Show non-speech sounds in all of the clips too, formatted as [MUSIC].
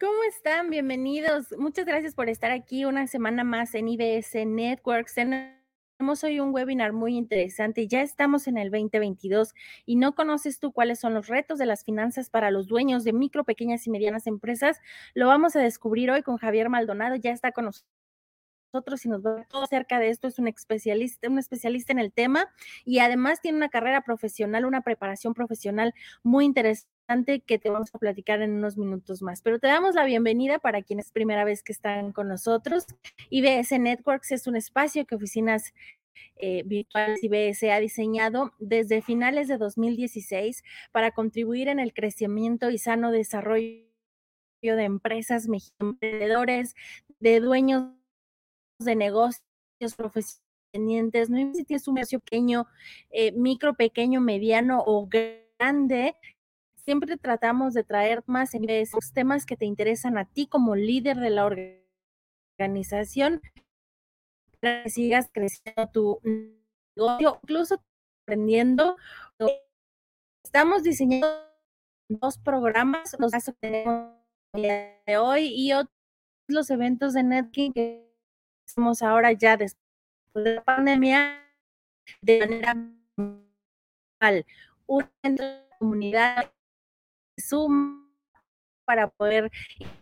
¿Cómo están? Bienvenidos. Muchas gracias por estar aquí una semana más en IBS Networks. Tenemos hoy un webinar muy interesante. Ya estamos en el 2022 y no conoces tú cuáles son los retos de las finanzas para los dueños de micro, pequeñas y medianas empresas. Lo vamos a descubrir hoy con Javier Maldonado. Ya está con nosotros y nos va todo acerca de esto. Es un especialista, un especialista en el tema y además tiene una carrera profesional, una preparación profesional muy interesante que te vamos a platicar en unos minutos más. Pero te damos la bienvenida para quienes es primera vez que están con nosotros. IBS Networks es un espacio que oficinas eh, virtuales IBS ha diseñado desde finales de 2016 para contribuir en el crecimiento y sano desarrollo de empresas, emprendedores, de dueños de negocios profesionales, no importa si es un negocio pequeño, eh, micro, pequeño, mediano o grande, siempre tratamos de traer más en esos temas que te interesan a ti como líder de la organización para que sigas creciendo tu negocio, incluso aprendiendo. Estamos diseñando dos programas, los que tenemos hoy y otros los eventos de networking que hacemos ahora ya después de la pandemia de manera una comunidad Zoom para poder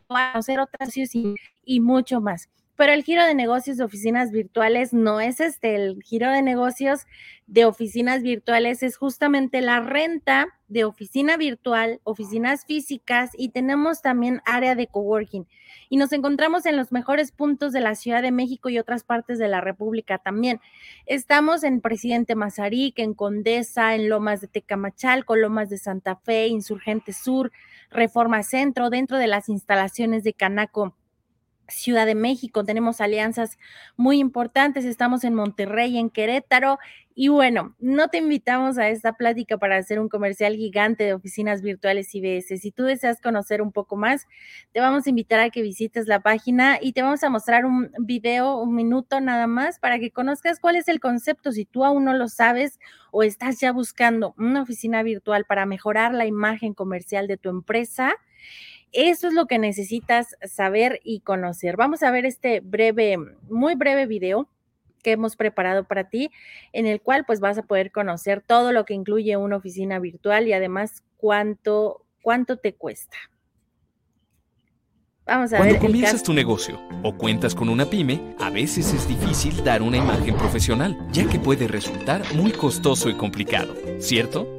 conocer otras y, y mucho más. Pero el giro de negocios de oficinas virtuales no es este, el giro de negocios de oficinas virtuales es justamente la renta de oficina virtual, oficinas físicas y tenemos también área de coworking. Y nos encontramos en los mejores puntos de la Ciudad de México y otras partes de la República también. Estamos en Presidente Mazarik, en Condesa, en Lomas de Tecamachalco, Lomas de Santa Fe, Insurgente Sur, Reforma Centro, dentro de las instalaciones de Canaco Ciudad de México, tenemos alianzas muy importantes, estamos en Monterrey, en Querétaro, y bueno, no te invitamos a esta plática para hacer un comercial gigante de oficinas virtuales IBS. Si tú deseas conocer un poco más, te vamos a invitar a que visites la página y te vamos a mostrar un video, un minuto nada más, para que conozcas cuál es el concepto. Si tú aún no lo sabes o estás ya buscando una oficina virtual para mejorar la imagen comercial de tu empresa, eso es lo que necesitas saber y conocer. Vamos a ver este breve, muy breve video que hemos preparado para ti, en el cual pues vas a poder conocer todo lo que incluye una oficina virtual y además cuánto, cuánto te cuesta. Vamos a Cuando comienzas tu negocio o cuentas con una pyme, a veces es difícil dar una imagen profesional, ya que puede resultar muy costoso y complicado, ¿cierto?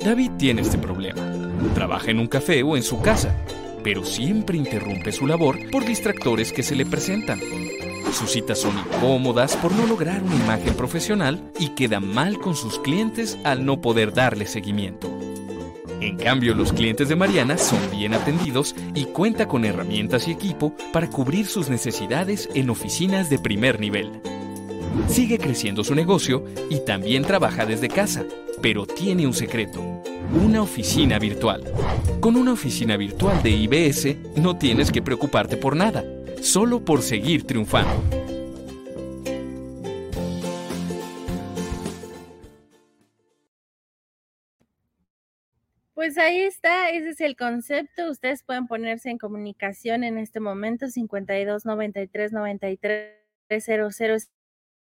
David tiene este problema Trabaja en un café o en su casa, pero siempre interrumpe su labor por distractores que se le presentan. Sus citas son incómodas por no lograr una imagen profesional y queda mal con sus clientes al no poder darle seguimiento. En cambio, los clientes de Mariana son bien atendidos y cuenta con herramientas y equipo para cubrir sus necesidades en oficinas de primer nivel. Sigue creciendo su negocio y también trabaja desde casa, pero tiene un secreto una oficina virtual. Con una oficina virtual de IBS no tienes que preocuparte por nada, solo por seguir triunfando. Pues ahí está, ese es el concepto. Ustedes pueden ponerse en comunicación en este momento 52 93 93 00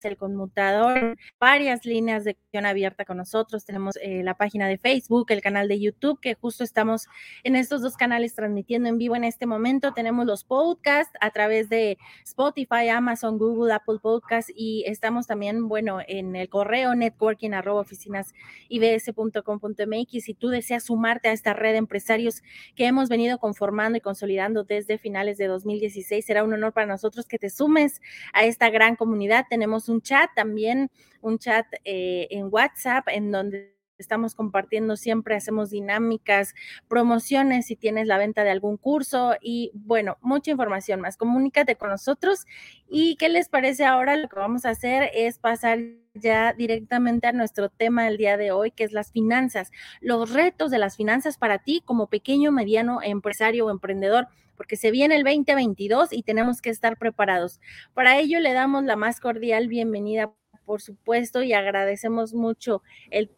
el conmutador, varias líneas de acción abierta con nosotros. Tenemos eh, la página de Facebook, el canal de YouTube, que justo estamos en estos dos canales transmitiendo en vivo en este momento. Tenemos los podcasts a través de Spotify, Amazon, Google, Apple Podcasts y estamos también, bueno, en el correo networking arroba oficinas ibs.com.mx. Si tú deseas sumarte a esta red de empresarios que hemos venido conformando y consolidando desde finales de 2016, será un honor para nosotros que te sumes a esta gran comunidad. Tenemos un chat también, un chat eh, en WhatsApp en donde estamos compartiendo siempre, hacemos dinámicas, promociones si tienes la venta de algún curso y bueno, mucha información más. Comunícate con nosotros y qué les parece ahora lo que vamos a hacer es pasar ya directamente a nuestro tema del día de hoy, que es las finanzas, los retos de las finanzas para ti como pequeño, mediano empresario o emprendedor porque se viene el 2022 y tenemos que estar preparados. Para ello le damos la más cordial bienvenida, por supuesto, y agradecemos mucho el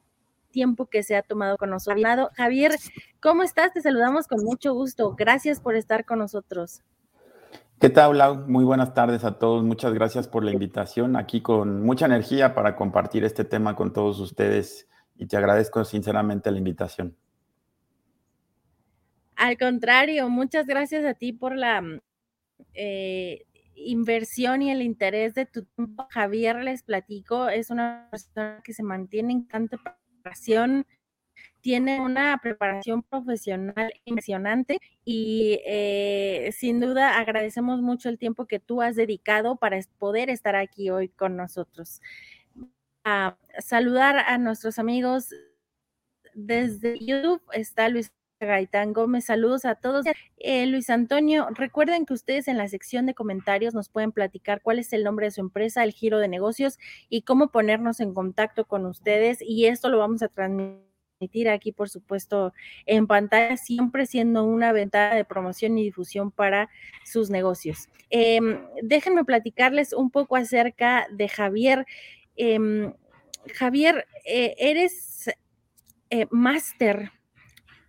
tiempo que se ha tomado con nosotros. Javier, ¿cómo estás? Te saludamos con mucho gusto. Gracias por estar con nosotros. ¿Qué tal, Lau? Muy buenas tardes a todos. Muchas gracias por la invitación. Aquí con mucha energía para compartir este tema con todos ustedes y te agradezco sinceramente la invitación. Al contrario, muchas gracias a ti por la eh, inversión y el interés de tu tiempo. Javier, les platico, es una persona que se mantiene en tanta preparación, tiene una preparación profesional impresionante y eh, sin duda agradecemos mucho el tiempo que tú has dedicado para poder estar aquí hoy con nosotros. A saludar a nuestros amigos desde YouTube está Luis Gaitán Gómez, saludos a todos. Eh, Luis Antonio, recuerden que ustedes en la sección de comentarios nos pueden platicar cuál es el nombre de su empresa, el giro de negocios y cómo ponernos en contacto con ustedes. Y esto lo vamos a transmitir aquí, por supuesto, en pantalla, siempre siendo una ventana de promoción y difusión para sus negocios. Em, déjenme platicarles un poco acerca de Javier. Em, Javier, eh, eres eh, máster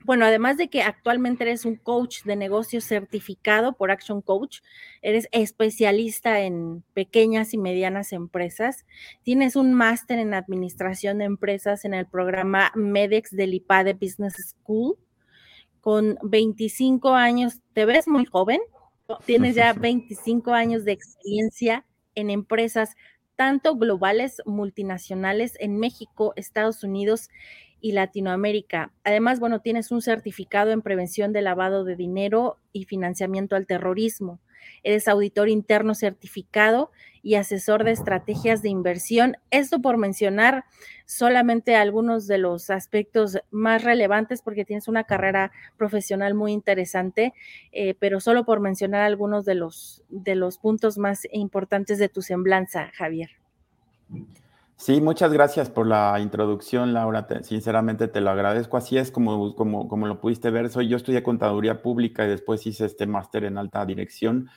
bueno, además de que actualmente eres un coach de negocios certificado por Action Coach, eres especialista en pequeñas y medianas empresas, tienes un máster en administración de empresas en el programa MEDEX del IPADE Business School, con 25 años, te ves muy joven, tienes ya [LAUGHS] 25 años de experiencia en empresas tanto globales, multinacionales en México, Estados Unidos y Latinoamérica. Además, bueno, tienes un certificado en prevención de lavado de dinero y financiamiento al terrorismo. Eres auditor interno certificado y asesor de estrategias de inversión. Esto por mencionar solamente algunos de los aspectos más relevantes porque tienes una carrera profesional muy interesante, eh, pero solo por mencionar algunos de los, de los puntos más importantes de tu semblanza, Javier. Sí, muchas gracias por la introducción, Laura. sinceramente te lo agradezco. Así es como, como, como lo pudiste ver. Soy, yo estudié contaduría pública y después hice este máster en alta dirección.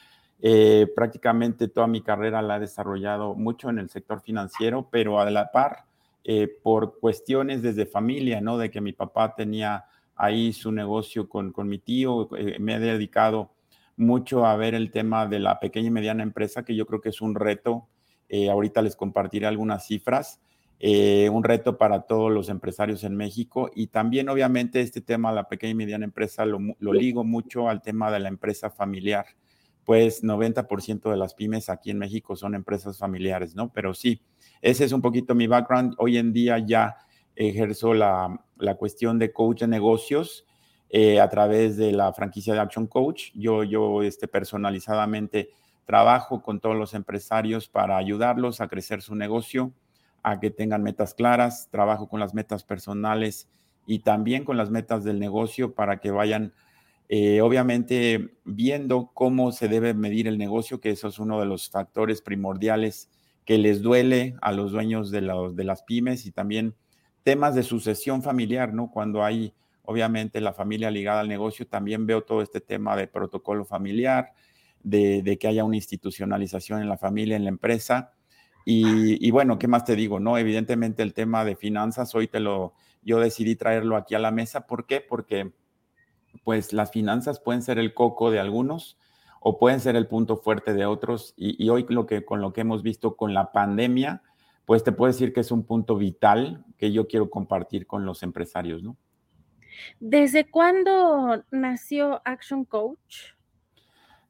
Eh, prácticamente toda mi carrera la he desarrollado mucho en el sector financiero, pero a la par, eh, por cuestiones desde familia, ¿no? De que mi papá tenía ahí su negocio con, con mi tío, eh, me he dedicado mucho a ver el tema de la pequeña y mediana empresa, que yo creo que es un reto eh, ahorita les compartiré algunas cifras. Eh, un reto para todos los empresarios en México y también obviamente este tema de la pequeña y mediana empresa lo, ligo mucho al tema de la empresa familiar, pues 90% de las pymes aquí en México son empresas familiares, ¿no? Pero sí, ese es un poquito mi background. Hoy en día ya ejerzo la, la cuestión de coach de negocios eh, a través de la franquicia de Action Coach. Yo, yo este, personalizadamente Trabajo con todos los empresarios para ayudarlos a crecer su negocio, a que tengan metas claras. Trabajo con las metas personales y también con las metas del negocio para que vayan, eh, obviamente, viendo cómo se debe medir el negocio, que eso es uno de los factores primordiales que les duele a los dueños de, de las pymes y también temas de sucesión familiar, ¿no? Cuando hay, obviamente, la familia ligada al negocio, también veo todo este tema de protocolo familiar, de, que haya una institucionalización en la familia, en la empresa. Y, bueno, ¿qué más te digo? No, evidentemente el tema de finanzas, hoy te lo, yo decidí traerlo aquí a la mesa. ¿Por qué? Porque pues las finanzas pueden ser el coco de algunos o pueden ser el punto fuerte de otros. Y, hoy lo que, con lo que hemos visto con la pandemia, pues te puedo decir que es un punto vital que yo quiero compartir con los empresarios, ¿no? ¿Desde cuándo nació Action Coach?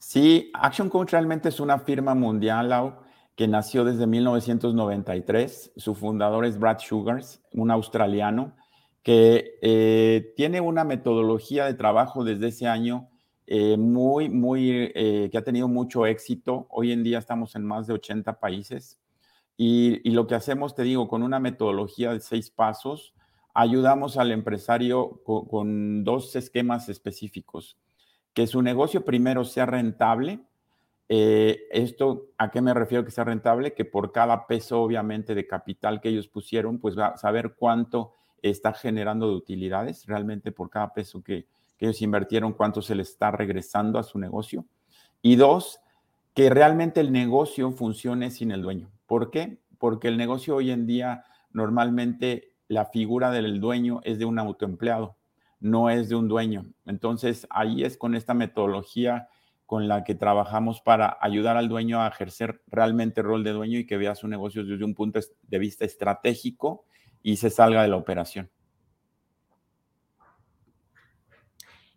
Sí, Action Coach realmente es una firma mundial que nació desde 1993. Su fundador es Brad Sugars, un australiano que eh, tiene una metodología de trabajo desde ese año eh, muy, muy, eh, que ha tenido mucho éxito. Hoy en día estamos en más de 80 países y, y, lo que hacemos, te digo, con una metodología de seis pasos, ayudamos al empresario con, dos esquemas específicos. Que su negocio primero sea rentable. Eh, esto, ¿a qué me refiero que sea rentable? Que por cada peso, obviamente, de capital que ellos pusieron, pues va a saber cuánto está generando de utilidades realmente por cada peso que, que ellos invirtieron, cuánto se les está regresando a su negocio. Y dos, que realmente el negocio funcione sin el dueño. ¿Por qué? Porque el negocio hoy en día normalmente la figura del dueño es de un autoempleado, no es de un dueño. Entonces, ahí es con esta metodología con la que trabajamos para ayudar al dueño a ejercer realmente el rol de dueño y que vea su negocio desde un punto de vista estratégico y se salga de la operación.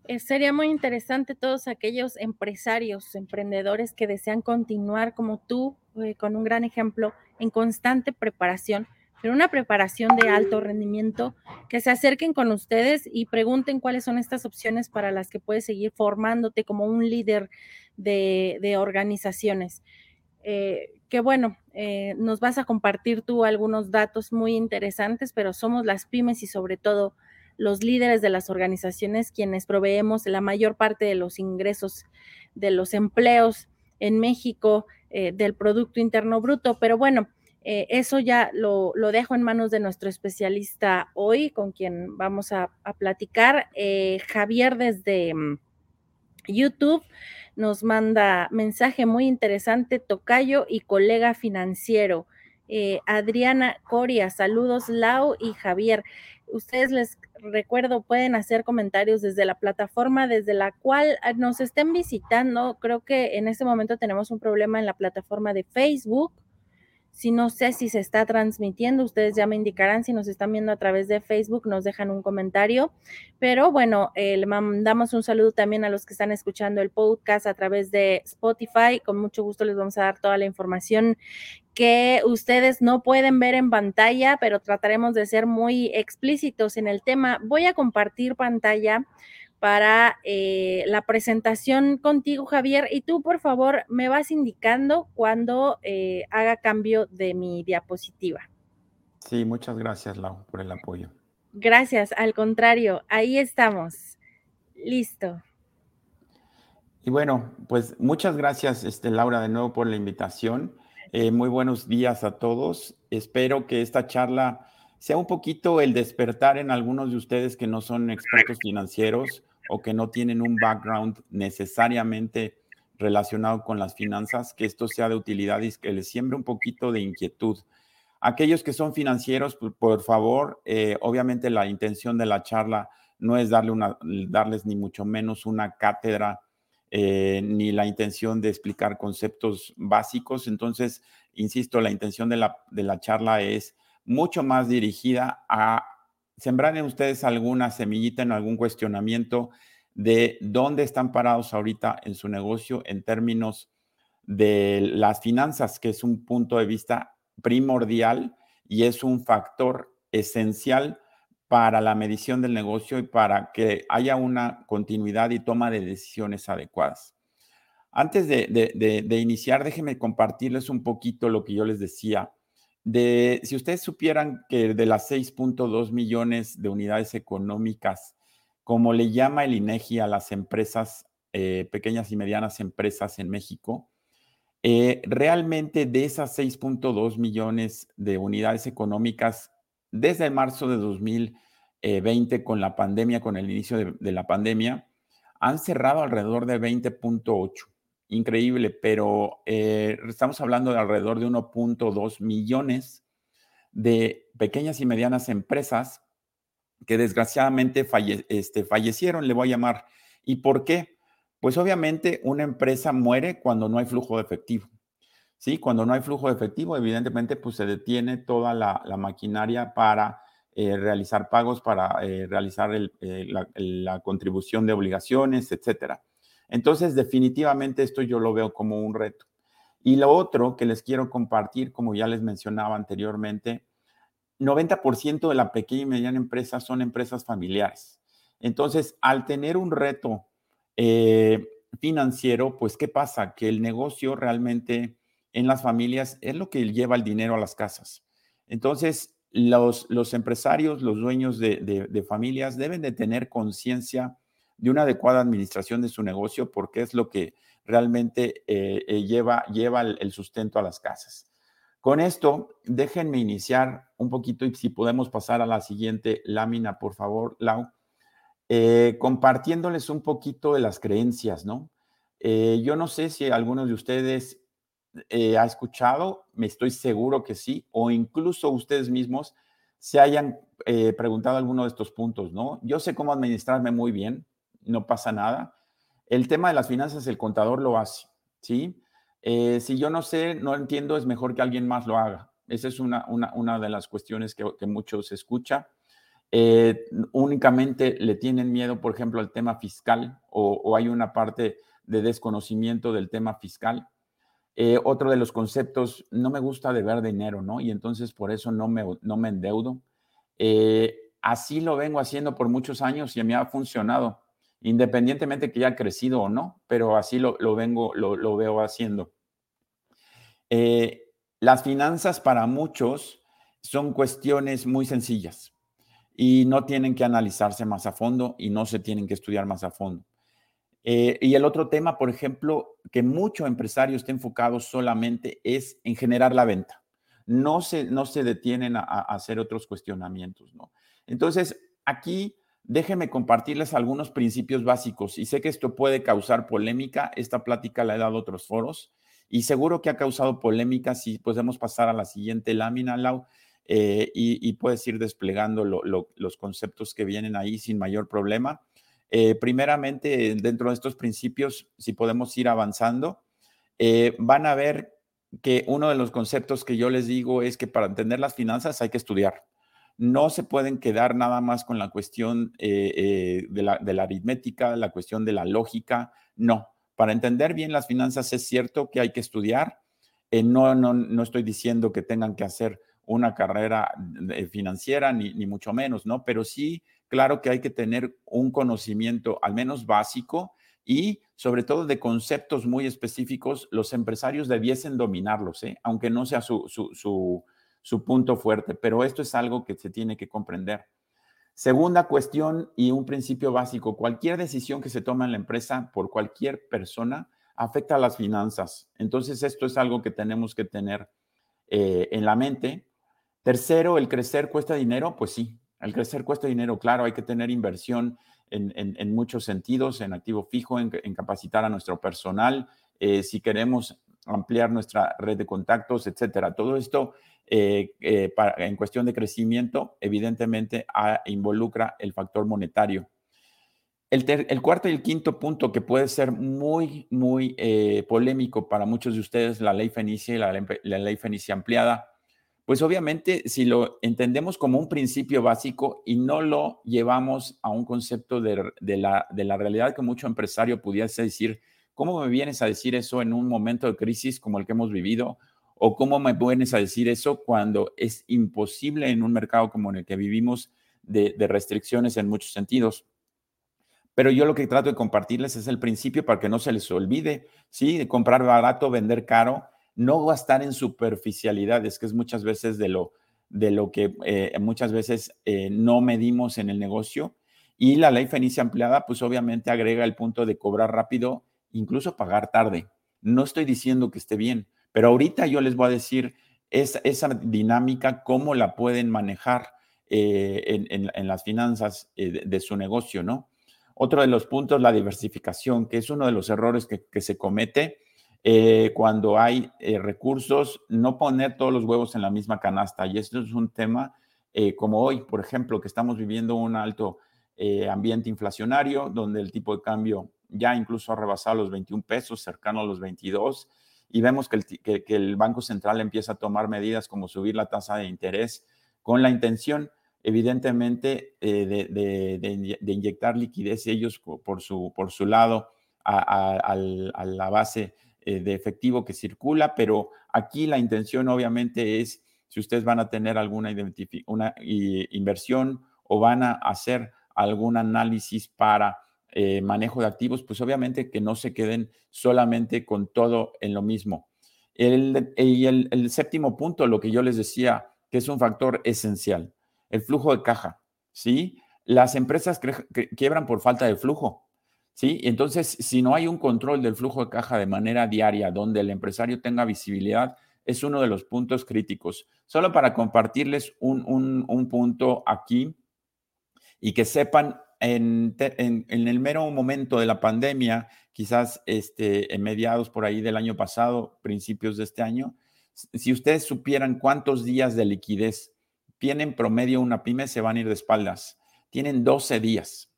Eh, sería muy interesante todos aquellos empresarios, emprendedores que desean continuar como tú, eh, con un gran ejemplo, en constante preparación, pero una preparación de alto rendimiento, que se acerquen con ustedes y pregunten cuáles son estas opciones para las que puedes seguir formándote como un líder de, organizaciones. Eh, que bueno, nos vas a compartir tú algunos datos muy interesantes, pero somos las pymes y sobre todo los líderes de las organizaciones quienes proveemos la mayor parte de los ingresos, de los empleos en México, eh, del Producto Interno Bruto. Pero bueno, eh, eso ya lo, dejo en manos de nuestro especialista hoy, con quien vamos a, platicar. Eh, Javier desde mm, YouTube nos manda mensaje muy interesante, tocayo y colega financiero. Adriana Coria, saludos Lau y Javier. Ustedes les recuerdo, pueden hacer comentarios desde la plataforma desde la cual nos estén visitando. Creo que en este momento tenemos un problema en la plataforma de Facebook. Si no sé si se está transmitiendo, ustedes ya me indicarán si nos están viendo a través de Facebook, nos dejan un comentario. Pero bueno, eh, le mandamos un saludo también a los que están escuchando el podcast a través de Spotify. Con mucho gusto les vamos a dar toda la información que ustedes no pueden ver en pantalla, pero trataremos de ser muy explícitos en el tema. Voy a compartir pantalla para eh, la presentación contigo, Javier, y tú, por favor, me vas indicando cuando eh, haga cambio de mi diapositiva. Sí, muchas gracias, Lau, por el apoyo. Gracias, al contrario, ahí estamos. Listo. Y bueno, pues muchas gracias, este, Laura, de nuevo por la invitación. Eh, muy buenos días a todos. Espero que esta charla sea un poquito el despertar en algunos de ustedes que no son expertos financieros o que no tienen un background necesariamente relacionado con las finanzas, que esto sea de utilidad y que les siembre un poquito de inquietud. Aquellos que son financieros, por, favor, eh, obviamente la intención de la charla no es darle una, darles ni mucho menos una cátedra eh, ni la intención de explicar conceptos básicos. Entonces, insisto, la intención de la, de la charla es mucho más dirigida a sembrar ustedes alguna semillita en algún cuestionamiento de dónde están parados ahorita en su negocio en términos de las finanzas, que es un punto de vista primordial y es un factor esencial para la medición del negocio y para que haya una continuidad y toma de decisiones adecuadas. Antes de, iniciar, déjenme compartirles un poquito lo que yo les decía de, si ustedes supieran que de las 6.2 millones de unidades económicas, como le llama el INEGI a las empresas, eh, pequeñas y medianas empresas en México, eh, realmente de esas 6.2 millones de unidades económicas, desde marzo de 2020 con la pandemia, con el inicio de, de la pandemia, han cerrado alrededor de 20.8 increíble, pero eh, estamos hablando de alrededor de 1.2 millones de pequeñas y medianas empresas que desgraciadamente este, fallecieron, le voy a llamar. ¿Y por qué? Pues obviamente una empresa muere cuando no hay flujo de efectivo. ¿sí? Cuando no hay flujo de efectivo, evidentemente, pues se detiene toda la, maquinaria para eh, realizar pagos, para eh, realizar la, la, contribución de obligaciones, etcétera. Entonces, definitivamente esto yo lo veo como un reto. Y lo otro que les quiero compartir, como ya les mencionaba anteriormente, 90% de la pequeña y mediana empresa son empresas familiares. Entonces, al tener un reto eh, financiero, pues, ¿qué pasa? Que el negocio realmente en las familias es lo que lleva el dinero a las casas. Entonces, los, los, empresarios, los dueños de, familias deben de tener conciencia de una adecuada administración de su negocio porque es lo que realmente eh, eh, lleva, lleva el, sustento a las casas. Con esto, déjenme iniciar un poquito y si podemos pasar a la siguiente lámina, por favor, Lau, eh, compartiéndoles un poquito de las creencias, ¿no? yo no sé si algunos de ustedes ha escuchado, me estoy seguro que sí, o incluso ustedes mismos se hayan preguntado alguno de estos puntos, ¿no? Yo sé cómo administrarme muy bien, no pasa nada, el tema de las finanzas, el contador lo hace, ¿sí? Eh, si yo no sé, no entiendo, es mejor que alguien más lo haga. Esa es una, una, de las cuestiones que, muchos escucha. Eh, únicamente le tienen miedo, por ejemplo, al tema fiscal o, hay una parte de desconocimiento del tema fiscal. Eh, otro de los conceptos, no me gusta deber dinero, ¿no? Y entonces por eso no me, no me endeudo. así lo vengo haciendo por muchos años y me ha funcionado independientemente que haya crecido o no, pero así lo, vengo, lo, veo haciendo. Eh, las finanzas para muchos son cuestiones muy sencillas y no tienen que analizarse más a fondo y no se tienen que estudiar más a fondo. Eh, y el otro tema, por ejemplo, que mucho empresario está enfocado solamente es en generar la venta. No se, no se detienen a, a hacer otros cuestionamientos, ¿no? Entonces, aquí Déjenme compartirles algunos principios básicos y sé que esto puede causar polémica. Esta plática la he dado a otros foros y seguro que ha causado polémica si podemos pasar a la siguiente lámina, Lau, eh, y, puedes ir desplegando los conceptos que vienen ahí sin mayor problema. Eh, primeramente, dentro de estos principios, si podemos ir avanzando, eh, van a ver que uno de los conceptos que yo les digo es que para entender las finanzas hay que estudiar no se pueden quedar nada más con la cuestión eh, eh, de, la, aritmética, la cuestión de la lógica. No, para entender bien las finanzas es cierto que hay que estudiar. Eh, no, no, no estoy diciendo que tengan que hacer una carrera financiera, ni, ni, mucho menos, ¿no? Pero sí, claro que hay que tener un conocimiento al menos básico y sobre todo de conceptos muy específicos, los empresarios debiesen dominarlos, ¿eh? aunque no sea su su punto fuerte, pero esto es algo que se tiene que comprender. Segunda cuestión y un principio básico, cualquier decisión que se toma en la empresa por cualquier persona afecta a las finanzas. Entonces, esto es algo que tenemos que tener eh, en la mente. Tercero, el crecer cuesta dinero, pues sí, el crecer cuesta dinero, claro, hay que tener inversión en, muchos sentidos, en activo fijo, en, capacitar a nuestro personal, eh, si queremos ampliar nuestra red de contactos, etcétera. Todo esto eh, eh, en cuestión de crecimiento, evidentemente involucra el factor monetario. El, cuarto y el quinto punto que puede ser muy, muy eh, polémico para muchos de ustedes, la ley Fenicia y la, ley Fenicia ampliada, pues obviamente si lo entendemos como un principio básico y no lo llevamos a un concepto de, la, de la realidad que mucho empresario pudiese decir, ¿cómo me vienes a decir eso en un momento de crisis como el que hemos vivido? ¿O cómo me vienes a decir eso cuando es imposible en un mercado como en el que vivimos de, restricciones en muchos sentidos? Pero yo lo que trato de compartirles es el principio para que no se les olvide, ¿sí? De comprar barato, vender caro, no gastar en superficialidades, que es muchas veces de lo, de lo que eh, muchas veces eh, no medimos en el negocio. Y la ley Fenicia ampliada, pues obviamente agrega el punto de cobrar rápido, incluso pagar tarde. No estoy diciendo que esté bien, pero ahorita yo les voy a decir esa, esa dinámica, cómo la pueden manejar eh, en, las finanzas eh, de, su negocio, ¿no? Otro de los puntos, la diversificación, que es uno de los errores que, se comete eh, cuando hay recursos, no poner todos los huevos en la misma canasta. Y esto es un tema como hoy, por ejemplo, que estamos viviendo un alto ambiente inflacionario, donde el tipo de cambio ya incluso ha rebasado los 21 pesos, cercano a los 22 y vemos que el, Banco Central empieza a tomar medidas como subir la tasa de interés con la intención, evidentemente, eh, de, inyectar liquidez ellos por su, por su lado a, la base eh, de efectivo que circula, pero aquí la intención obviamente es si ustedes van a tener alguna una inversión o van a hacer algún análisis para eh, manejo de activos, pues obviamente que no se queden solamente con todo en lo mismo. El, y el, séptimo punto, lo que yo les decía, que es un factor esencial, el flujo de caja, ¿sí? Las empresas quiebran por falta de flujo, ¿sí? Entonces, si no hay un control del flujo de caja de manera diaria, donde el empresario tenga visibilidad, es uno de los puntos críticos. Solo para compartirles un, punto aquí y que sepan, en, el mero momento de la pandemia, quizás este, en mediados por ahí del año pasado, principios de este año, si ustedes supieran cuántos días de liquidez tienen promedio una pyme, se van a ir de espaldas. Tienen 12 días.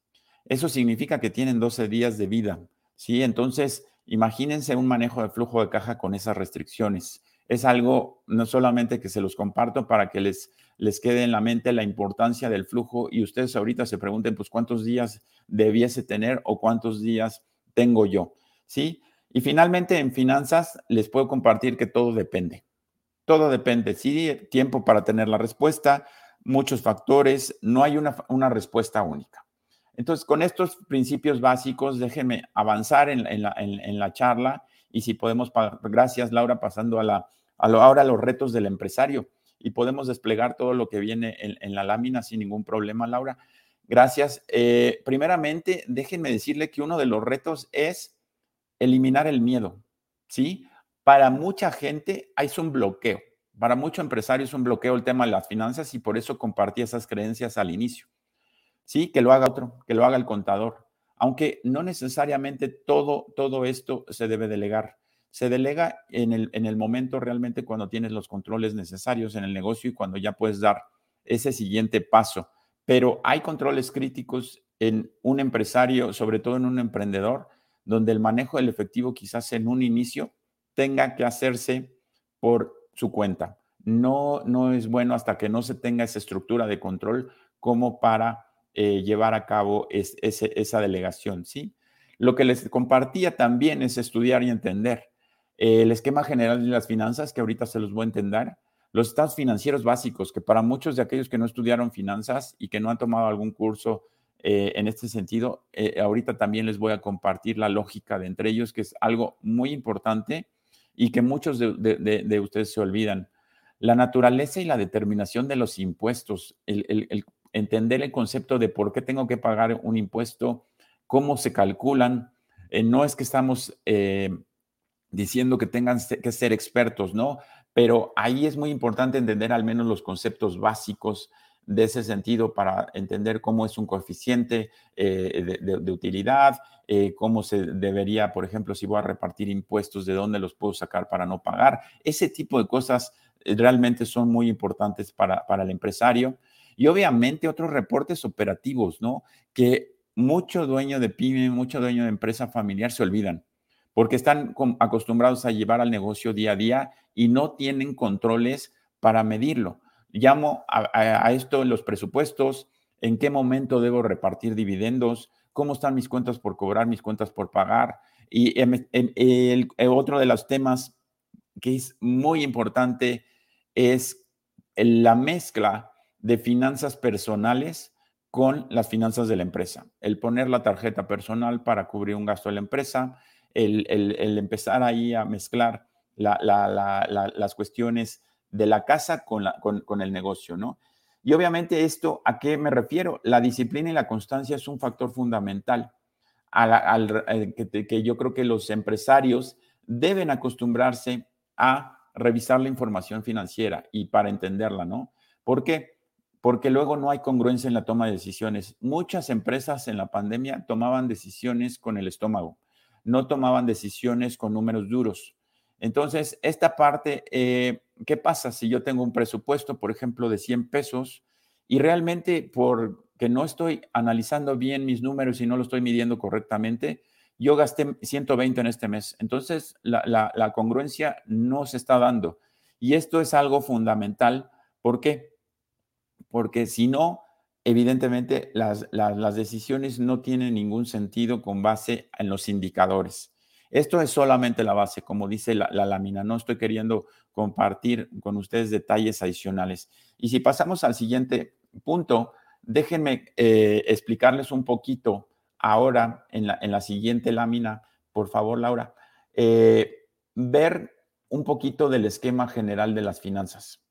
Eso significa que tienen 12 días de vida. ¿sí? Entonces, imagínense un manejo de flujo de caja con esas restricciones es algo no solamente que se los comparto para que les, les quede en la mente la importancia del flujo y ustedes ahorita se pregunten, pues, ¿cuántos días debiese tener o cuántos días tengo yo? ¿Sí? Y finalmente, en finanzas, les puedo compartir que todo depende. Todo depende. Sí, tiempo para tener la respuesta, muchos factores, no hay una, una respuesta única. Entonces, con estos principios básicos, déjenme avanzar en, la, en la charla y si podemos, gracias Laura, pasando a la ahora los retos del empresario y podemos desplegar todo lo que viene en, la lámina sin ningún problema, Laura. Gracias. Eh, primeramente, déjenme decirle que uno de los retos es eliminar el miedo, ¿sí? Para mucha gente hay un bloqueo, para muchos empresarios es un bloqueo el tema de las finanzas y por eso compartí esas creencias al inicio. Sí, que lo haga otro, que lo haga el contador, aunque no necesariamente todo, todo esto se debe delegar se delega en el, en el momento realmente cuando tienes los controles necesarios en el negocio y cuando ya puedes dar ese siguiente paso. Pero hay controles críticos en un empresario, sobre todo en un emprendedor, donde el manejo del efectivo quizás en un inicio tenga que hacerse por su cuenta. No, no es bueno hasta que no se tenga esa estructura de control como para eh, llevar a cabo esa delegación, ¿sí? Lo que les compartía también es estudiar y entender el esquema general de las finanzas, que ahorita se los voy a entender, los estados financieros básicos, que para muchos de aquellos que no estudiaron finanzas y que no han tomado algún curso eh, en este sentido, eh, ahorita también les voy a compartir la lógica de entre ellos, que es algo muy importante y que muchos de, ustedes se olvidan. La naturaleza y la determinación de los impuestos, el, entender el concepto de por qué tengo que pagar un impuesto, cómo se calculan. Eh, no es que estamos diciendo que tengan que ser expertos, ¿no? Pero ahí es muy importante entender al menos los conceptos básicos de ese sentido para entender cómo es un coeficiente eh, de, utilidad, eh, cómo se debería, por ejemplo, si voy a repartir impuestos, de dónde los puedo sacar para no pagar. Ese tipo de cosas eh, realmente son muy importantes para, para el empresario. Y obviamente otros reportes operativos, ¿no? Que mucho dueño de pyme, mucho dueño de empresa familiar se olvidan porque están acostumbrados a llevar al negocio día a día y no tienen controles para medirlo. Llamo a, esto en los presupuestos, en qué momento debo repartir dividendos, cómo están mis cuentas por cobrar, mis cuentas por pagar. Y el, otro de los temas que es muy importante es la mezcla de finanzas personales con las finanzas de la empresa. El poner la tarjeta personal para cubrir un gasto de la empresa, el, empezar ahí a mezclar las cuestiones de la casa con, el negocio, ¿no? Y obviamente esto, ¿a qué me refiero? La disciplina y la constancia es un factor fundamental al, eh, que, que yo creo que los empresarios deben acostumbrarse a revisar la información financiera y para entenderla, ¿no? ¿Por qué? Porque luego no hay congruencia en la toma de decisiones. Muchas empresas en la pandemia tomaban decisiones con el estómago no tomaban decisiones con números duros. Entonces, esta parte, eh, ¿qué pasa si yo tengo un presupuesto, por ejemplo, de 100 pesos y realmente porque no estoy analizando bien mis números y no lo estoy midiendo correctamente, yo gasté 120 en este mes? Entonces, la, congruencia no se está dando. Y esto es algo fundamental. ¿Por qué? Porque si no, evidentemente las, decisiones no tienen ningún sentido con base en los indicadores. Esto es solamente la base, como dice la, lámina. No estoy queriendo compartir con ustedes detalles adicionales. Y si pasamos al siguiente punto, déjenme eh, explicarles un poquito ahora en la, siguiente lámina, por favor, Laura, eh, ver un poquito del esquema general de las finanzas.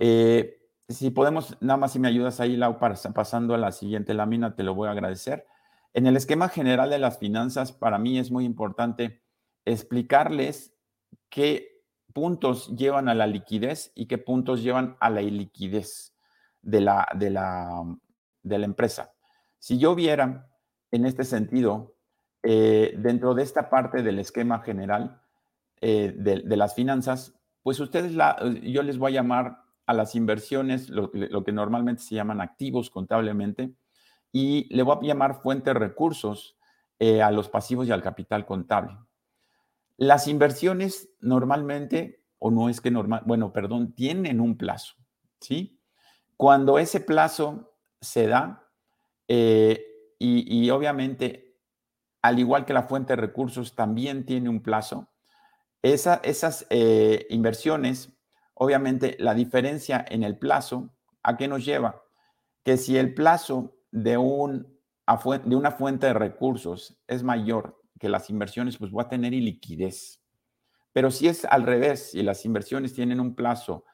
Eh, si podemos, nada más si me ayudas ahí, Lau, para pasando a la siguiente lámina, te lo voy a agradecer. En el esquema general de las finanzas, para mí es muy importante explicarles qué puntos llevan a la liquidez y qué puntos llevan a la iliquidez de la, de la, de la empresa. Si yo viera en este sentido, eh, dentro de esta parte del esquema general eh, de, las finanzas, pues ustedes, la, yo les voy a llamar a las inversiones, lo, que normalmente se llaman activos contablemente, y le voy a llamar fuente de recursos eh, a los pasivos y al capital contable. Las inversiones normalmente, o no es que normal, bueno, perdón, tienen un plazo, ¿sí? Cuando ese plazo se da, eh, y, obviamente, al igual que la fuente de recursos también tiene un plazo, esas eh, inversiones Obviamente, la diferencia en el plazo, ¿a qué nos lleva? Que si el plazo de, un, de una fuente de recursos es mayor que las inversiones, pues voy a tener liquidez. Pero si es al revés, si las inversiones tienen un plazo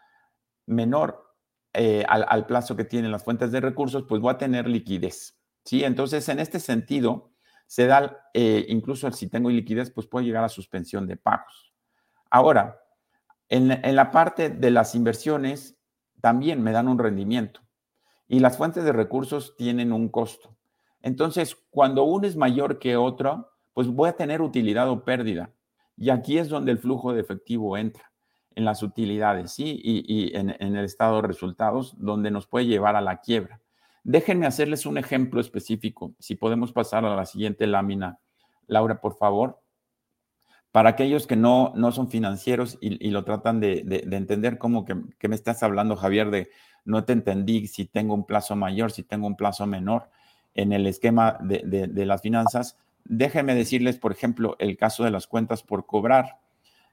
menor eh, al, plazo que tienen las fuentes de recursos, pues voy a tener liquidez. ¿sí? Entonces, en este sentido, se da, eh, incluso si tengo liquidez, pues puedo llegar a suspensión de pagos. Ahora, en, la parte de las inversiones también me dan un rendimiento y las fuentes de recursos tienen un costo. Entonces, cuando uno es mayor que otro, pues voy a tener utilidad o pérdida. Y aquí es donde el flujo de efectivo entra, en las utilidades, ¿sí? Y, en, en, el estado de resultados, donde nos puede llevar a la quiebra. Déjenme hacerles un ejemplo específico. Si podemos pasar a la siguiente lámina, Laura, por favor para aquellos que no, no son financieros y, lo tratan de, entender, como que, me estás hablando, Javier, de no te entendí si tengo un plazo mayor, si tengo un plazo menor en el esquema de, las finanzas. Déjenme decirles, por ejemplo, el caso de las cuentas por cobrar.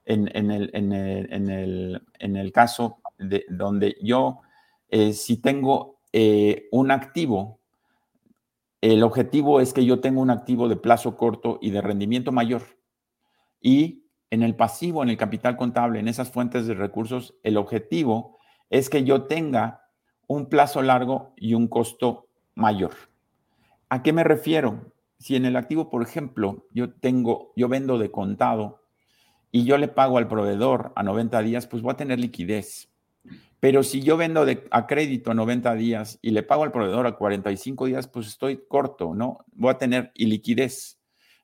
En, el, en el, caso de donde yo, eh, si tengo eh, un activo, el objetivo es que yo tenga un activo de plazo corto y de rendimiento mayor y en el pasivo, en el capital contable, en esas fuentes de recursos, el objetivo es que yo tenga un plazo largo y un costo mayor. ¿A qué me refiero? Si en el activo, por ejemplo, yo tengo, yo vendo de contado y yo le pago al proveedor a 90 días, pues voy a tener liquidez. Pero si yo vendo de, a crédito a 90 días y le pago al proveedor a 45 días, pues estoy corto, ¿no? Voy a tener liquidez.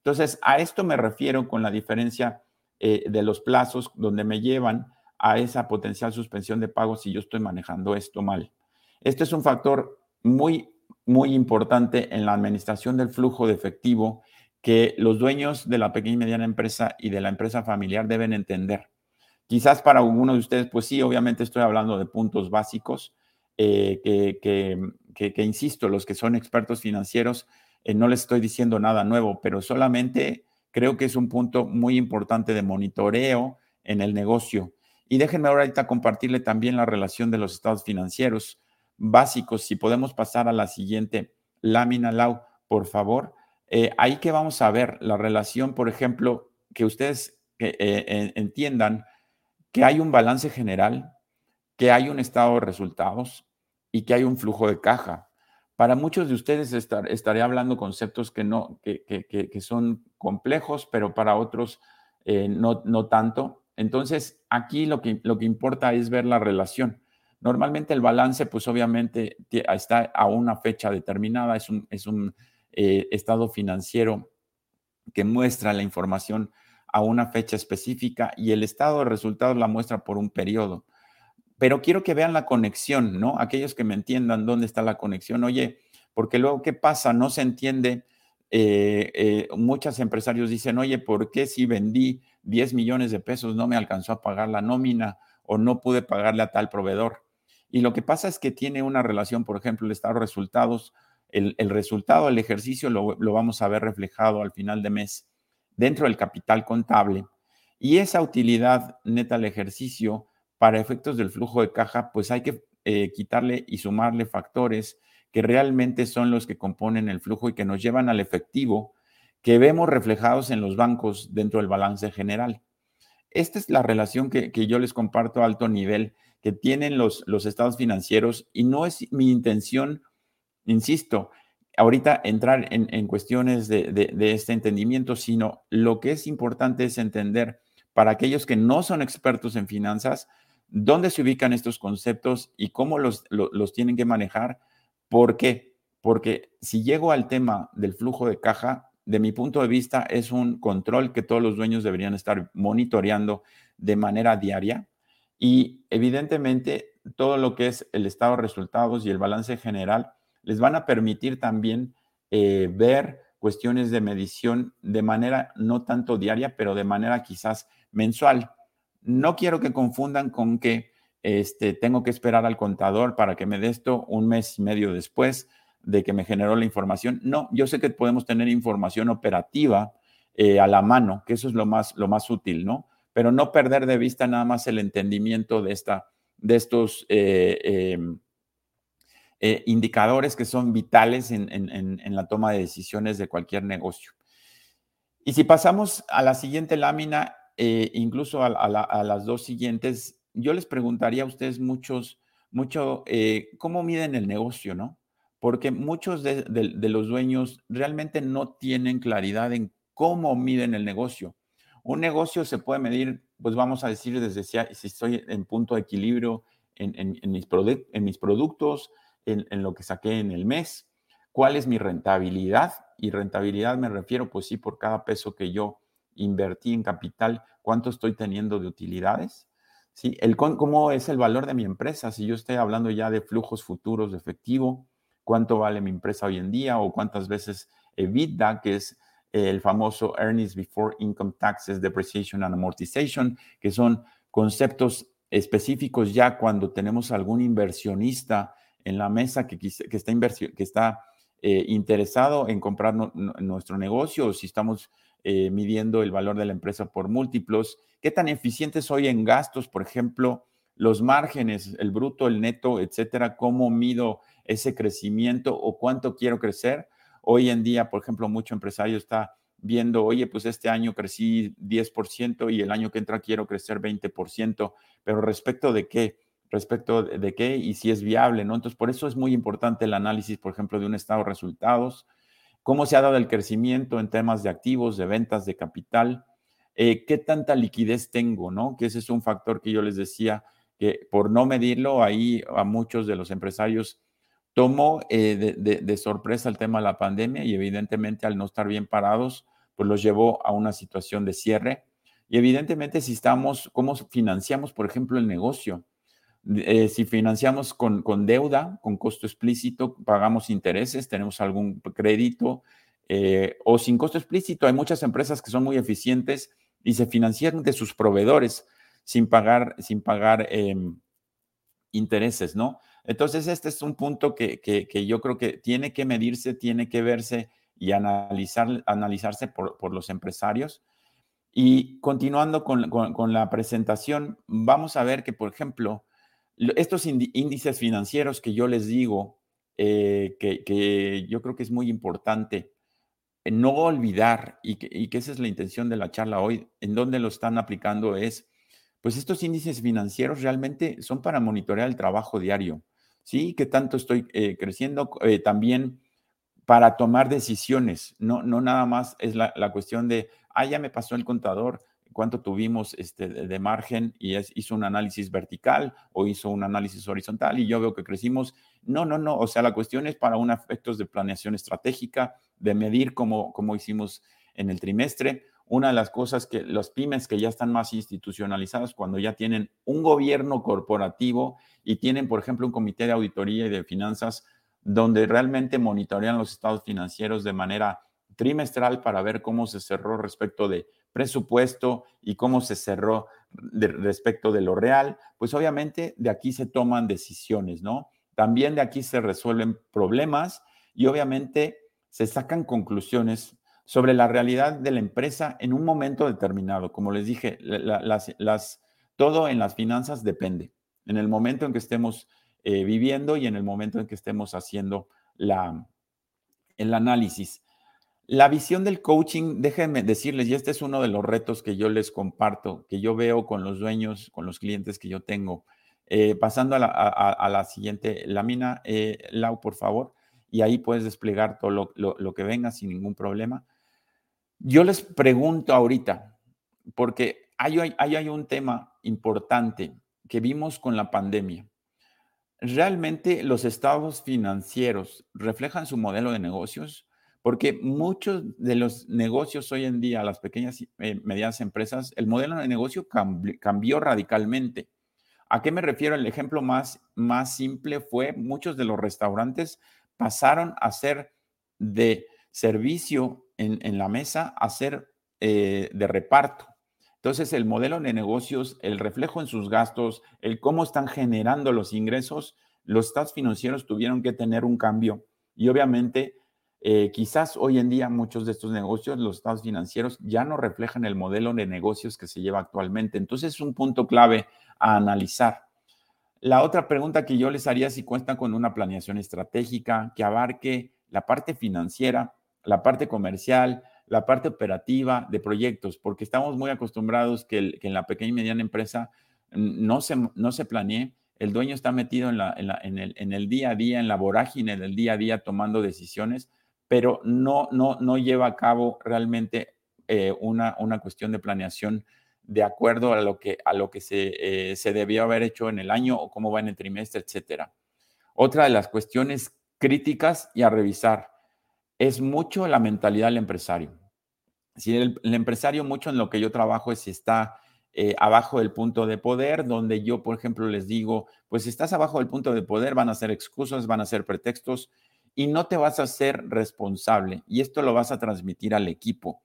Entonces, a esto me refiero con la diferencia eh, de los plazos donde me llevan a esa potencial suspensión de pagos si yo estoy manejando esto mal. Este es un factor muy, muy importante en la administración del flujo de efectivo que los dueños de la pequeña y mediana empresa y de la empresa familiar deben entender. Quizás para algunos de ustedes, pues sí, obviamente estoy hablando de puntos básicos eh, que, que, insisto, los que son expertos financieros eh, no les estoy diciendo nada nuevo, pero solamente creo que es un punto muy importante de monitoreo en el negocio. Y déjenme ahorita compartirle también la relación de los estados financieros básicos. Si podemos pasar a la siguiente lámina, Lau, por favor. Eh, ahí que vamos a ver la relación, por ejemplo, que ustedes eh, entiendan que hay un balance general, que hay un estado de resultados y que hay un flujo de caja. Para muchos de ustedes estaré hablando conceptos que, no, que, son complejos, pero para otros eh, no, no tanto. Entonces, aquí lo que, lo que importa es ver la relación. Normalmente el balance, pues obviamente está a una fecha determinada, es un, es un eh, estado financiero que muestra la información a una fecha específica y el estado de resultados la muestra por un periodo pero quiero que vean la conexión, ¿no? Aquellos que me entiendan dónde está la conexión. Oye, porque luego, ¿qué pasa? No se entiende. Eh, eh, muchos empresarios dicen, oye, ¿por qué si vendí 10 millones de pesos no me alcanzó a pagar la nómina o no pude pagarle a tal proveedor? Y lo que pasa es que tiene una relación, por ejemplo, el estado de resultados, el, resultado del ejercicio lo, lo vamos a ver reflejado al final de mes dentro del capital contable. Y esa utilidad neta al ejercicio para efectos del flujo de caja, pues hay que eh, quitarle y sumarle factores que realmente son los que componen el flujo y que nos llevan al efectivo que vemos reflejados en los bancos dentro del balance general. Esta es la relación que, yo les comparto a alto nivel que tienen los, estados financieros y no es mi intención, insisto, ahorita entrar en, cuestiones de, de, este entendimiento, sino lo que es importante es entender para aquellos que no son expertos en finanzas, dónde se ubican estos conceptos y cómo los, los, tienen que manejar. ¿Por qué? Porque si llego al tema del flujo de caja, de mi punto de vista, es un control que todos los dueños deberían estar monitoreando de manera diaria. Y evidentemente, todo lo que es el estado de resultados y el balance general les van a permitir también eh, ver cuestiones de medición de manera no tanto diaria, pero de manera quizás mensual. No quiero que confundan con que este, tengo que esperar al contador para que me dé esto un mes y medio después de que me generó la información. No, yo sé que podemos tener información operativa eh, a la mano, que eso es lo más, lo más útil, ¿no? Pero no perder de vista nada más el entendimiento de, esta, de estos eh, em, eh, indicadores que son vitales en, en, la toma de decisiones de cualquier negocio. Y si pasamos a la siguiente lámina, eh, incluso a, las dos siguientes, yo les preguntaría a ustedes muchos, mucho, eh, ¿cómo miden el negocio, no? Porque muchos de, los dueños realmente no tienen claridad en cómo miden el negocio. Un negocio se puede medir, pues vamos a decir, desde si, estoy en punto de equilibrio en, mis, en mis productos, en, lo que saqué en el mes, cuál es mi rentabilidad. Y rentabilidad me refiero, pues sí, por cada peso que yo invertí en capital, cuánto estoy teniendo de utilidades. ¿Sí? El, ¿Cómo es el valor de mi empresa? Si yo estoy hablando ya de flujos futuros de efectivo, cuánto vale mi empresa hoy en día o cuántas veces EBITDA, que es el famoso Earnings Before Income Taxes, Depreciation and Amortization, que son conceptos específicos ya cuando tenemos algún inversionista en la mesa que, que está, que está eh, interesado en comprar nuestro negocio o si estamos eh, midiendo el valor de la empresa por múltiplos, qué tan eficientes soy en gastos, por ejemplo, los márgenes, el bruto, el neto, etcétera, cómo mido ese crecimiento o cuánto quiero crecer. Hoy en día, por ejemplo, mucho empresario está viendo, oye, pues este año crecí 10% y el año que entra quiero crecer 20%, pero respecto de qué? respecto de qué y si es viable, ¿no? Entonces, por eso es muy importante el análisis, por ejemplo, de un estado de resultados, cómo se ha dado el crecimiento en temas de activos, de ventas, de capital, eh, qué tanta liquidez tengo, ¿no? Que ese es un factor que yo les decía que por no medirlo, ahí a muchos de los empresarios tomó eh, de, sorpresa el tema de la pandemia y evidentemente al no estar bien parados, pues los llevó a una situación de cierre. Y evidentemente si estamos, ¿cómo financiamos, por ejemplo, el negocio? Eh, si financiamos con, con, deuda, con costo explícito, pagamos intereses, tenemos algún crédito eh, o sin costo explícito. Hay muchas empresas que son muy eficientes y se financian de sus proveedores sin pagar, sin pagar em, intereses, ¿no? Entonces, este es un punto que, que, yo creo que tiene que medirse, tiene que verse y analizar, analizarse por, por los empresarios. Y continuando con, con, con, la presentación, vamos a ver que, por ejemplo, estos índices financieros que yo les digo, eh, que, yo creo que es muy importante eh, no olvidar, y que, esa es la intención de la charla hoy, en donde lo están aplicando es, pues estos índices financieros realmente son para monitorear el trabajo diario, ¿sí? Que tanto estoy eh, creciendo, también para tomar decisiones, no, no nada más es la, la cuestión de, ah, ya me pasó el contador, cuánto tuvimos este, de margen y es, hizo un análisis vertical o hizo un análisis horizontal y yo veo que crecimos. No, no, no. O sea, la cuestión es para un efectos de planeación estratégica, de medir como, como hicimos en el trimestre. Una de las cosas que los pymes que ya están más institucionalizadas, cuando ya tienen un gobierno corporativo y tienen, por ejemplo, un comité de auditoría y de finanzas donde realmente monitorean los estados financieros de manera trimestral para ver cómo se cerró respecto de presupuesto y cómo se cerró respecto de lo real, pues obviamente de aquí se toman decisiones, ¿no? También de aquí se resuelven problemas y obviamente se sacan conclusiones sobre la realidad de la empresa en un momento determinado. Como les dije, las, todo en las finanzas depende. En el momento en que estemos eh, viviendo y en el momento en que estemos haciendo la, el análisis. La visión del coaching, déjenme decirles, y este es uno de los retos que yo les comparto, que yo veo con los dueños, con los clientes que yo tengo, Eh, pasando a la, siguiente lámina, eh, Lau, por favor, y ahí puedes desplegar todo lo, que venga sin ningún problema. Yo les pregunto ahorita, porque hay, hay un tema importante que vimos con la pandemia. ¿Realmente los estados financieros reflejan su modelo de negocios? Porque muchos de los negocios hoy en día, las pequeñas y eh, medianas empresas, el modelo de negocio cambió radicalmente. ¿A qué me refiero? El ejemplo más, más simple fue muchos de los restaurantes pasaron a ser de servicio en, la mesa a ser eh, de reparto. Entonces, el modelo de negocios, el reflejo en sus gastos, el cómo están generando los ingresos, los estados financieros tuvieron que tener un cambio. Y obviamente, eh, quizás hoy en día muchos de estos negocios, los estados financieros, ya no reflejan el modelo de negocios que se lleva actualmente. Entonces, es un punto clave a analizar. La otra pregunta que yo les haría si cuentan con una planeación estratégica que abarque la parte financiera, la parte comercial, la parte operativa de proyectos, porque estamos muy acostumbrados que, en la pequeña y mediana empresa no se, no se planee, el dueño está metido en, el, en, el, día a día, en la vorágine del día a día tomando decisiones, pero no, no, no lleva a cabo realmente eh, una, una cuestión de planeación de acuerdo a lo que, a lo que se, eh, se, debió haber hecho en el año o cómo va en el trimestre, etcétera. Otra de las cuestiones críticas y a revisar es mucho la mentalidad del empresario. Si el, empresario, mucho en lo que yo trabajo es si está eh, abajo del punto de poder, donde yo, por ejemplo, les digo, pues si estás abajo del punto de poder, van a ser excusas, van a ser pretextos y no te vas a ser responsable. Y esto lo vas a transmitir al equipo.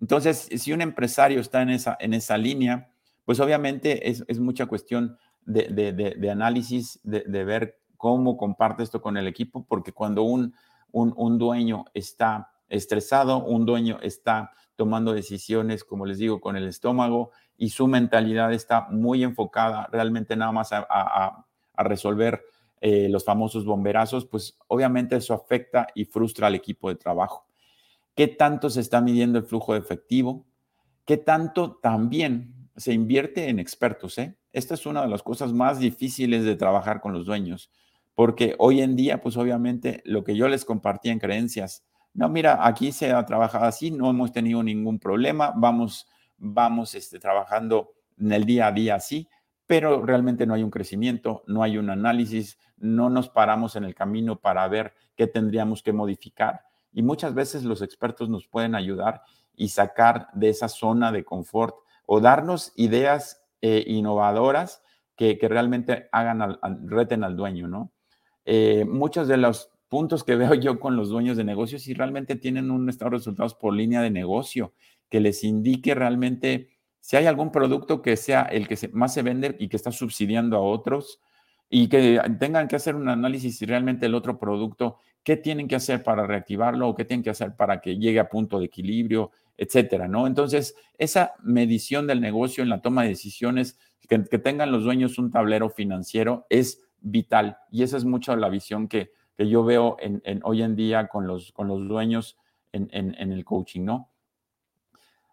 Entonces, si un empresario está en esa, en esa línea, pues obviamente es, mucha cuestión de, análisis, de, ver cómo comparte esto con el equipo, porque cuando un, un, dueño está estresado, un dueño está tomando decisiones, como les digo, con el estómago y su mentalidad está muy enfocada realmente nada más a, resolver eh, los famosos bomberazos, pues obviamente eso afecta y frustra al equipo de trabajo qué tanto se está midiendo el flujo de efectivo, qué tanto también se invierte en expertos. ¿eh? Esta es una de las cosas más difíciles de trabajar con los dueños, porque hoy en día, pues obviamente lo que yo les compartía en creencias, no, mira, aquí se ha trabajado así, no hemos tenido ningún problema, vamos, vamos este, trabajando en el día a día así, pero realmente no hay un crecimiento, no hay un análisis, no nos paramos en el camino para ver qué tendríamos que modificar. Y muchas veces los expertos nos pueden ayudar y sacar de esa zona de confort o darnos ideas eh, innovadoras que, realmente hagan al, reten al dueño, ¿no? Eh, muchos de los puntos que [LAUGHS] veo yo con los dueños de negocios y realmente tienen un estado de resultados por línea de negocio que les indique realmente si hay algún producto que sea el que más se vende y que está subsidiando a otros y que tengan que hacer un análisis si realmente el otro producto qué tienen que hacer para reactivarlo o qué tienen que hacer para que llegue a punto de equilibrio, etcétera, ¿no? Entonces, esa medición del negocio en la toma de decisiones, que, tengan los dueños un tablero financiero es vital y esa es mucho la visión que, que yo veo hoy en día con los, con los dueños en, en el coaching, ¿no?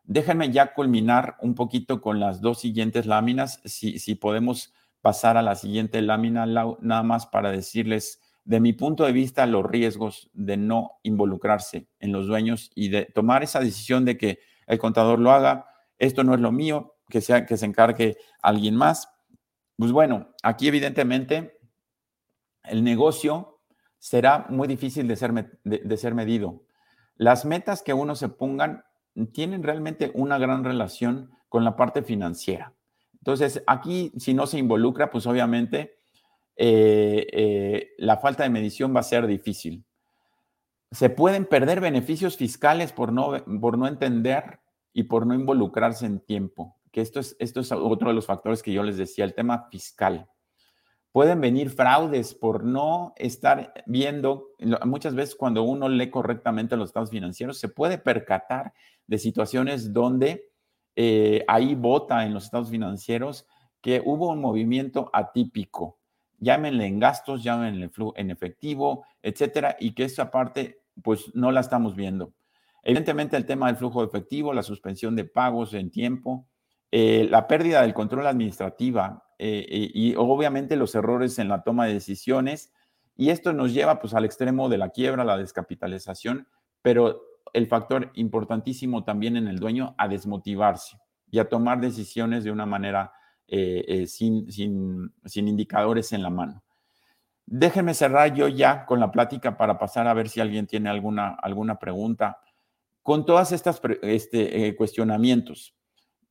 Déjenme ya culminar un poquito con las dos siguientes láminas, si, si podemos pasar a la siguiente lámina, nada más para decirles de mi punto de vista, los riesgos de no involucrarse en los dueños y de tomar esa decisión de que el contador lo haga, esto no es lo mío, que, sea, que se encargue alguien más. Pues bueno, aquí evidentemente el negocio será muy difícil de ser, de ser medido. Las metas que uno se pongan tienen realmente una gran relación con la parte financiera. Entonces, aquí, si no se involucra, pues obviamente eh, eh, la falta de medición va a ser difícil. Se pueden perder beneficios fiscales por no, por no entender y por no involucrarse en tiempo, que esto es, esto es otro de los factores que yo les decía, el tema fiscal. Pueden venir fraudes por no estar viendo, muchas veces cuando uno lee correctamente los estados financieros, se puede percatar de situaciones donde eh, ahí vota en los estados financieros que hubo un movimiento atípico llámenle en gastos, llámenle en efectivo, etcétera, y que esa parte, pues no la estamos viendo. Evidentemente, el tema del flujo efectivo, la suspensión de pagos en tiempo, eh, la pérdida del control administrativa eh, y obviamente los errores en la toma de decisiones. Y esto nos lleva pues al extremo de la quiebra, la descapitalización, pero el factor importantísimo también en el dueño a desmotivarse y a tomar decisiones de una manera eh, eh, sin, sin, sin, indicadores en la mano. Déjenme cerrar yo ya con la plática para pasar a ver si alguien tiene alguna, alguna pregunta. Con todas estas este, eh, cuestionamientos,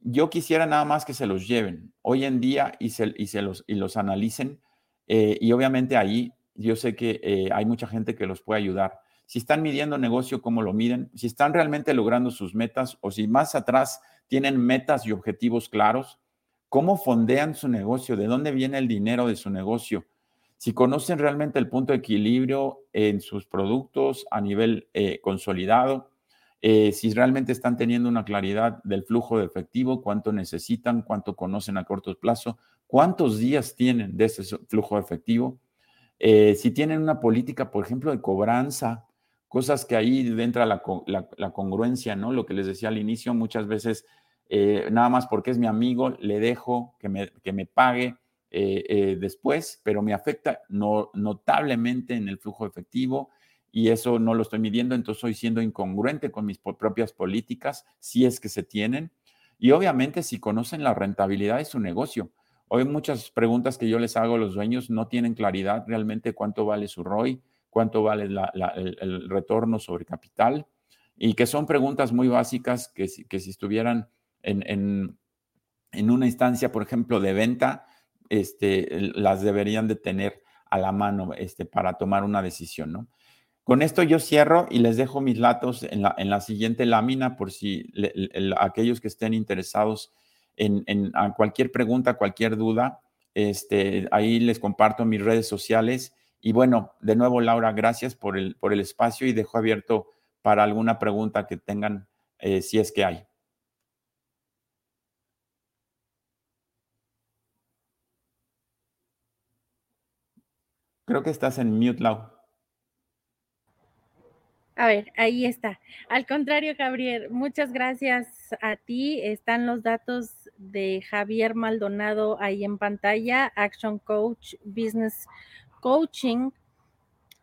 yo quisiera nada más que se los lleven hoy en día y, se, y, se los, y los analicen. y obviamente ahí yo sé que hay mucha gente que los puede ayudar si están midiendo negocio, cómo lo miden, si están realmente logrando sus metas o si más atrás tienen metas y objetivos claros, cómo fondean su negocio, de dónde viene el dinero de su negocio, si conocen realmente el punto de equilibrio en sus productos a nivel eh, consolidado, eh, si realmente están teniendo una claridad del flujo de efectivo, cuánto necesitan, cuánto conocen a corto plazo, cuántos días tienen de ese flujo de efectivo, eh, si tienen una política, por ejemplo, de cobranza cosas que ahí entra la, la, congruencia, ¿no? Lo que les decía al inicio, muchas veces, eh, nada más porque es mi amigo, le dejo que me, que me pague eh, eh, después, pero me afecta no, notablemente en el flujo efectivo y eso no lo estoy midiendo, entonces estoy siendo incongruente con mis propias políticas, si es que se tienen. Y obviamente si conocen la rentabilidad de su negocio. Hoy muchas preguntas que yo les hago a los dueños no tienen claridad realmente cuánto vale su ROI, cuánto vale el, retorno sobre capital, y que son preguntas muy básicas que si, que si estuvieran en, en, una instancia, por ejemplo, de venta, este, las deberían de tener a la mano este, para tomar una decisión, ¿no? Con esto yo cierro y les dejo mis datos en la, en la siguiente lámina por si aquellos que estén interesados en, en cualquier pregunta, cualquier duda, este, ahí les comparto mis redes sociales y bueno, de nuevo, Laura, gracias por el, por el espacio y dejo abierto para alguna pregunta que tengan, eh, si es que hay. Creo que estás en mute, Lau. A ver, ahí está. Al contrario, Javier, muchas gracias a ti. Están los datos de Javier Maldonado ahí en pantalla, Action Coach Business coaching,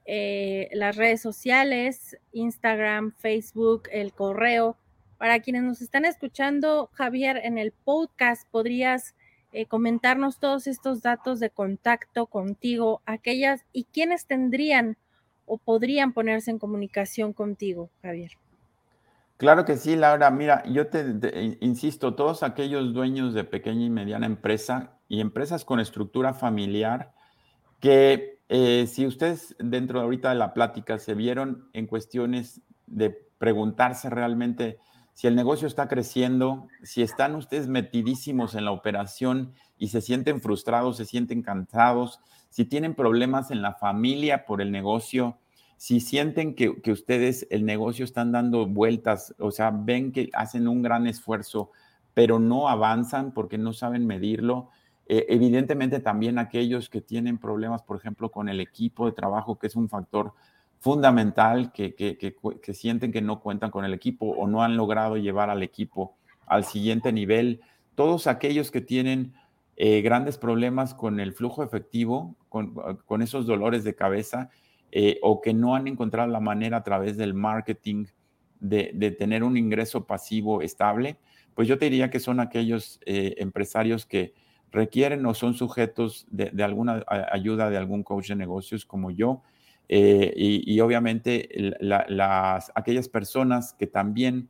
eh, las redes sociales, Instagram, Facebook, el correo. Para quienes nos están escuchando, Javier, en el podcast podrías eh, comentarnos todos estos datos de contacto contigo, aquellas y quiénes tendrían o podrían ponerse en comunicación contigo, Javier. Claro que sí, Laura. Mira, yo te, insisto, todos aquellos dueños de pequeña y mediana empresa y empresas con estructura familiar que eh, si ustedes dentro de ahorita de la plática se vieron en cuestiones de preguntarse realmente si el negocio está creciendo, si están ustedes metidísimos en la operación y se sienten frustrados, se sienten cansados, si tienen problemas en la familia por el negocio, si sienten que, que ustedes el negocio están dando vueltas, o sea, ven que hacen un gran esfuerzo, pero no avanzan porque no saben medirlo, eh, evidentemente también aquellos que tienen problemas, por ejemplo, con el equipo de trabajo, que es un factor fundamental, que, que, sienten que no cuentan con el equipo o no han logrado llevar al equipo al siguiente nivel. Todos aquellos que tienen eh, grandes problemas con el flujo efectivo, con, con esos dolores de cabeza, eh, o que no han encontrado la manera a través del marketing de, de tener un ingreso pasivo estable, pues yo te diría que son aquellos empresarios que requieren o son sujetos de, alguna ayuda de algún coach de negocios como yo. Eh, y, obviamente las, aquellas personas que también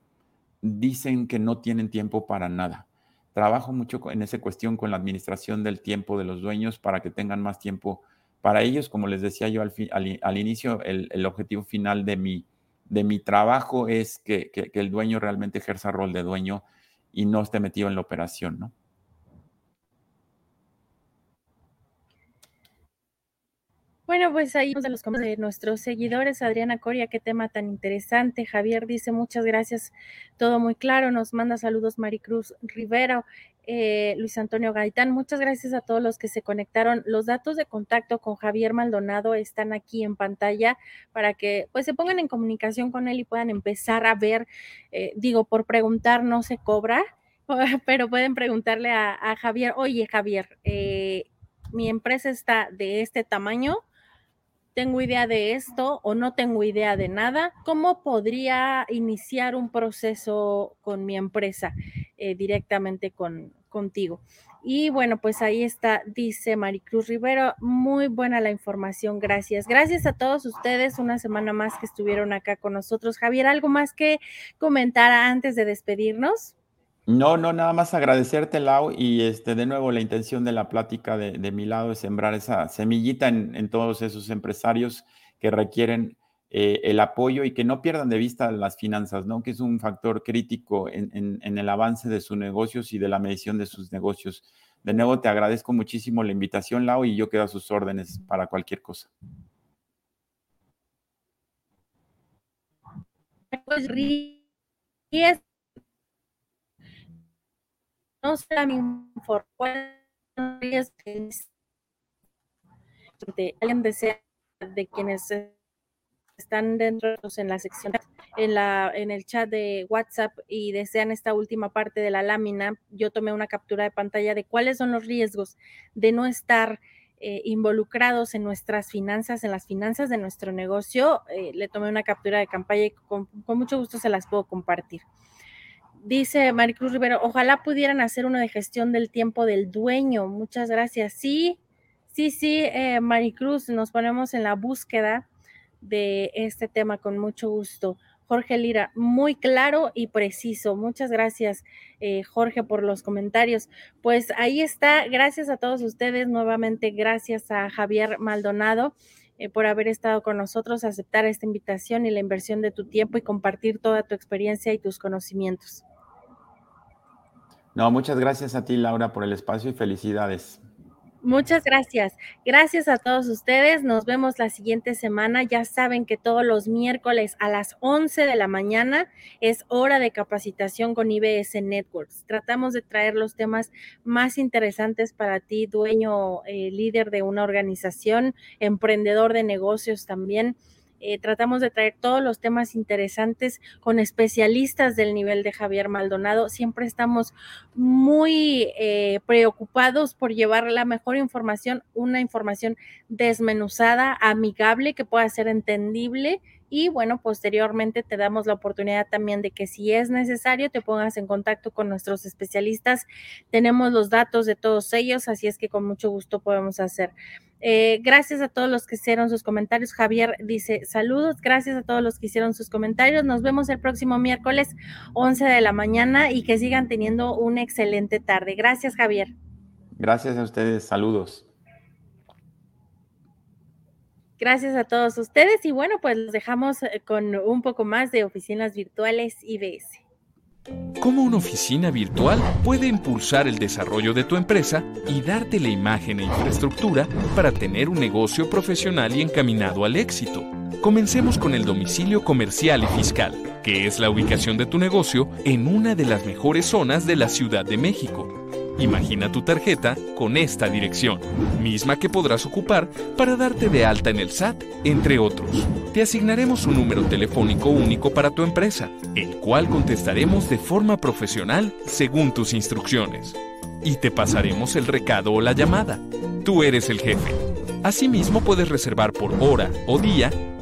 dicen que no tienen tiempo para nada. Trabajo mucho en esa cuestión con la administración del tiempo de los dueños para que tengan más tiempo para ellos. Como les decía yo al, al, inicio, el, objetivo final de mi, de mi trabajo es que, que, que el dueño realmente ejerza rol de dueño y no esté metido en la operación, ¿no? Bueno, pues ahí de los de nuestros seguidores, Adriana Coria, qué tema tan interesante. Javier dice muchas gracias, todo muy claro. Nos manda saludos Maricruz Rivera, eh, Luis Antonio Gaitán. Muchas gracias a todos los que se conectaron. Los datos de contacto con Javier Maldonado están aquí en pantalla para que pues se pongan en comunicación con él y puedan empezar a ver, eh, digo, por preguntar no se cobra [LAUGHS] pero pueden preguntarle a, Javier, oye Javier, eh, mi empresa está de este tamaño, tengo idea de esto o no tengo idea de nada, ¿cómo podría iniciar un proceso con mi empresa eh, directamente con, contigo? Y bueno, pues ahí está, dice Maricruz Rivero, muy buena la información, gracias. Gracias a todos ustedes, una semana más que estuvieron acá con nosotros. Javier, ¿algo más que comentar antes de despedirnos? No, no, nada más agradecerte, Lau, y este, de nuevo la intención de la plática de, mi lado es sembrar esa semillita en, todos esos empresarios que requieren eh, el apoyo y que no pierdan de vista las finanzas, ¿no? Que es un factor crítico en, el avance de sus negocios y de la medición de sus negocios. De nuevo, te agradezco muchísimo la invitación, Lau, y yo quedo a sus órdenes para cualquier cosa. Pues, no sé de alguien desea de quienes están dentro en la sección en la en el chat de WhatsApp y desean esta última parte de la lámina, yo tomé una captura de pantalla de cuáles son los riesgos de no estar eh, involucrados en nuestras finanzas, en las finanzas de nuestro negocio. Eh, le tomé una captura de campaña y con mucho gusto se las puedo compartir. Dice Maricruz Rivero, ojalá pudieran hacer uno de gestión del tiempo del dueño. Muchas gracias. Sí, sí, sí, eh, Maricruz, nos ponemos en la búsqueda de este tema con mucho gusto. Jorge Lira, muy claro y preciso. Muchas gracias, eh, Jorge, por los comentarios. Pues ahí está. Gracias a todos ustedes. Nuevamente, gracias a Javier Maldonado. Eh, por haber estado con nosotros, aceptar esta invitación y la inversión de tu tiempo y compartir toda tu experiencia y tus conocimientos. No, muchas gracias a ti, Laura, por el espacio y felicidades. Muchas gracias. Gracias a todos ustedes. Nos vemos la siguiente semana. Ya saben que todos los miércoles a las 11 de la mañana es hora de capacitación con IBS Networks. Tratamos de traer los temas más interesantes para ti, dueño, eh, líder de una organización, emprendedor de negocios también. Eh, tratamos de traer todos los temas interesantes con especialistas del nivel de Javier Maldonado. Siempre estamos muy eh, preocupados por llevar la mejor información, una información desmenuzada, amigable, que pueda ser entendible y bueno, posteriormente te damos la oportunidad también de que si es necesario te pongas en contacto con nuestros especialistas. Tenemos los datos de todos ellos, así es que con mucho gusto podemos hacer. Eh, gracias a todos los que hicieron sus comentarios. Javier dice saludos. Gracias a todos los que hicieron sus comentarios. Nos vemos el próximo miércoles 11 de la mañana y que sigan teniendo una excelente tarde. Gracias, Javier. Gracias a ustedes. Saludos. Gracias a todos ustedes y bueno, pues los dejamos eh, con un poco más de oficinas virtuales IBS. ¿Cómo una oficina virtual puede impulsar el desarrollo de tu empresa y darte la imagen e infraestructura para tener un negocio profesional y encaminado al éxito? Comencemos con el domicilio comercial y fiscal, que es la ubicación de tu negocio en una de las mejores zonas de la Ciudad de México Imagina tu tarjeta con esta dirección, misma que podrás ocupar para darte de alta en el SAT, entre otros. Te asignaremos un número telefónico único para tu empresa, el cual contestaremos de forma profesional según tus instrucciones. Y te pasaremos el recado o la llamada. Tú eres el jefe. Asimismo puedes reservar por hora o día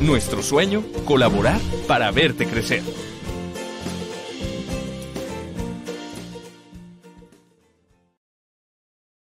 Nuestro sueño, colaborar para verte crecer.